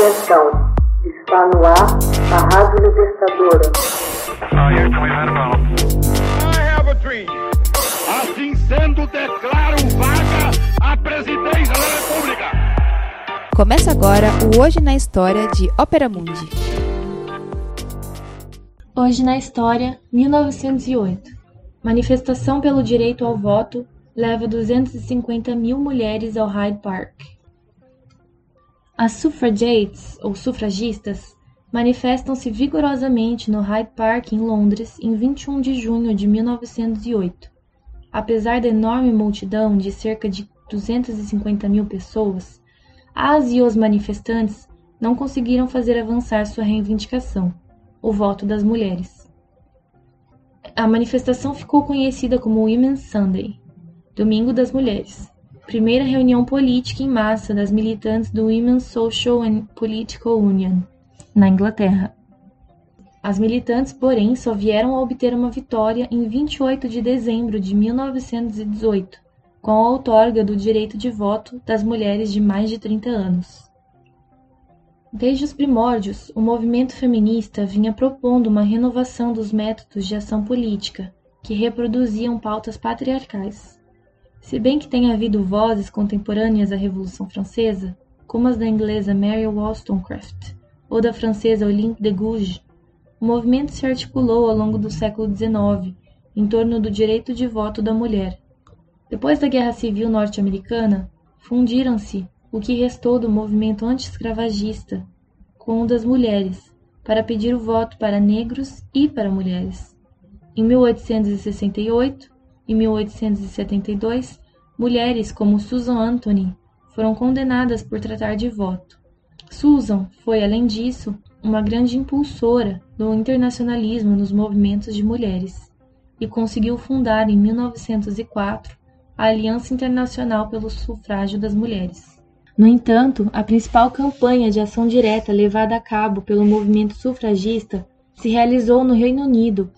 Atenção, está no ar a Rádio Libertadora. Assim sendo, declaro vaga a presidência da República. Começa agora o Hoje na História de Ópera Mundi. Hoje na História, 1908. Manifestação pelo direito ao voto leva 250 mil mulheres ao Hyde Park. As suffragettes, ou sufragistas, manifestam-se vigorosamente no Hyde Park, em Londres, em 21 de junho de 1908. Apesar da enorme multidão de cerca de 250 mil pessoas, as e os manifestantes não conseguiram fazer avançar sua reivindicação, o voto das mulheres. A manifestação ficou conhecida como Women's Sunday, Domingo das Mulheres, primeira reunião política em massa das militantes do Women's Social and Political Union, na Inglaterra. As militantes, porém, só vieram a obter uma vitória em 28 de dezembro de 1918, com a outorga do direito de voto das mulheres de mais de 30 anos. Desde os primórdios, o movimento feminista vinha propondo uma renovação dos métodos de ação política, que reproduziam pautas patriarcais. Se bem que tenha havido vozes contemporâneas à Revolução Francesa, como as da inglesa Mary Wollstonecraft ou da francesa Olympe de Gouges, o movimento se articulou ao longo do século XIX em torno do direito de voto da mulher. Depois da Guerra Civil Norte-Americana, fundiram-se o que restou do movimento anti-escravagista com o das mulheres, para pedir o voto para negros e para mulheres. Em 1868, em 1872, mulheres como Susan Anthony foram condenadas por tratar de voto. Susan foi, além disso, uma grande impulsora do internacionalismo nos movimentos de mulheres e conseguiu fundar em 1904 a Aliança Internacional pelo Sufrágio das Mulheres. No entanto, a principal campanha de ação direta levada a cabo pelo movimento sufragista se realizou no Reino Unido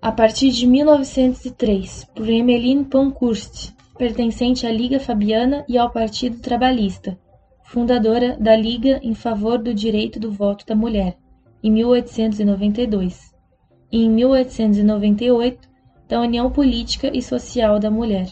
a partir de 1903, por Emmeline Pankhurst, pertencente à Liga Fabiana e ao Partido Trabalhista, fundadora da Liga em favor do direito do voto da mulher, em 1892, e em 1898 da União Política e Social da Mulher.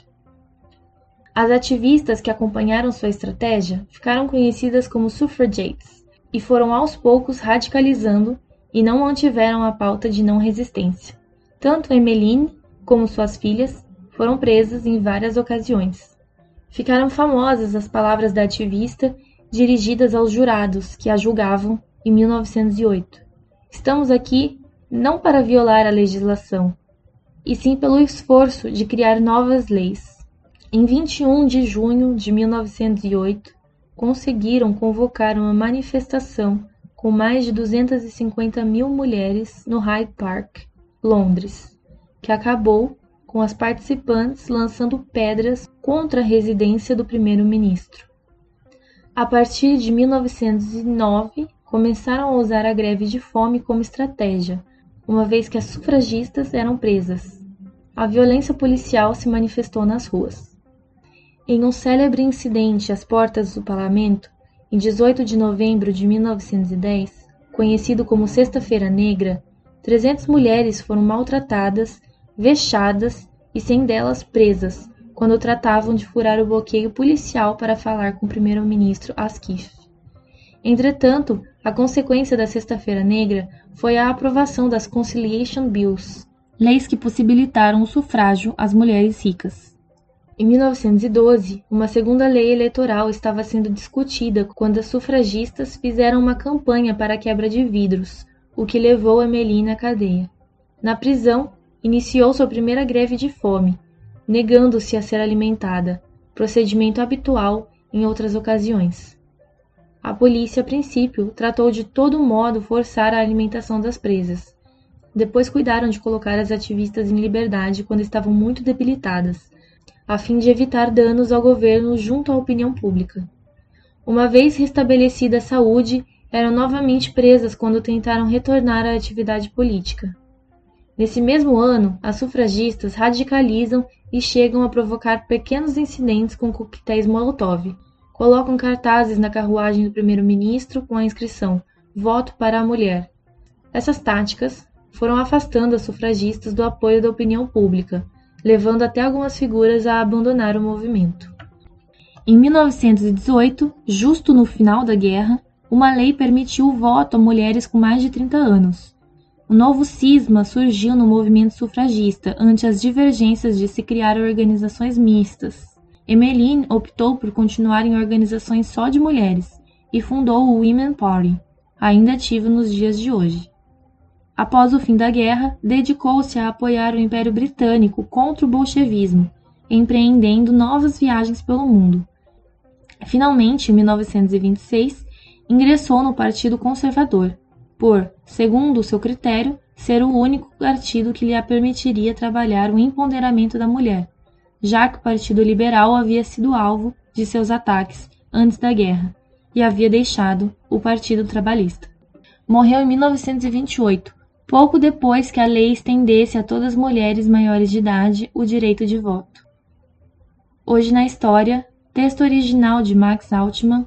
As ativistas que acompanharam sua estratégia ficaram conhecidas como suffragettes e foram aos poucos radicalizando e não mantiveram a pauta de não resistência. Tanto Emmeline como suas filhas foram presas em várias ocasiões. Ficaram famosas as palavras da ativista dirigidas aos jurados que a julgavam em 1908. Estamos aqui não para violar a legislação, e sim pelo esforço de criar novas leis. Em 21 de junho de 1908, conseguiram convocar uma manifestação com mais de 250 mil mulheres no Hyde Park, Londres, que acabou com as participantes lançando pedras contra a residência do primeiro-ministro. A partir de 1909, começaram a usar a greve de fome como estratégia, uma vez que as sufragistas eram presas. A violência policial se manifestou nas ruas. Em um célebre incidente às portas do parlamento, em 18 de novembro de 1910, conhecido como Sexta-feira Negra, 300 mulheres foram maltratadas, vexadas e sem delas presas, quando tratavam de furar o bloqueio policial para falar com o primeiro-ministro Asquith. Entretanto, a consequência da Sexta-feira Negra foi a aprovação das Conciliation Bills, leis que possibilitaram o sufrágio às mulheres ricas. Em 1912, uma segunda lei eleitoral estava sendo discutida quando as sufragistas fizeram uma campanha para a quebra de vidros, o que levou Emmeline à cadeia. Na prisão, iniciou sua primeira greve de fome, negando-se a ser alimentada, procedimento habitual em outras ocasiões. A polícia, a princípio, tratou de todo modo forçar a alimentação das presas. Depois cuidaram de colocar as ativistas em liberdade quando estavam muito debilitadas, a fim de evitar danos ao governo junto à opinião pública. Uma vez restabelecida a saúde, eram novamente presas quando tentaram retornar à atividade política. Nesse mesmo ano, as sufragistas radicalizam e chegam a provocar pequenos incidentes com coquetéis Molotov, colocam cartazes na carruagem do primeiro-ministro com a inscrição Voto para a Mulher. Essas táticas foram afastando as sufragistas do apoio da opinião pública, levando até algumas figuras a abandonar o movimento. Em 1918, justo no final da guerra, uma lei permitiu o voto a mulheres com mais de 30 anos. O novo cisma surgiu no movimento sufragista ante as divergências de se criar organizações mistas. Emmeline optou por continuar em organizações só de mulheres e fundou o Women Party, ainda ativo nos dias de hoje. Após o fim da guerra, dedicou-se a apoiar o Império Britânico contra o bolchevismo, empreendendo novas viagens pelo mundo. Finalmente, em 1926, ingressou no Partido Conservador, por, segundo seu critério, ser o único partido que lhe permitiria trabalhar o empoderamento da mulher, já que o Partido Liberal havia sido alvo de seus ataques antes da guerra e havia deixado o Partido Trabalhista. Morreu em 1928, pouco depois que a lei estendesse a todas as mulheres maiores de idade o direito de voto. Hoje na história, texto original de Max Altman,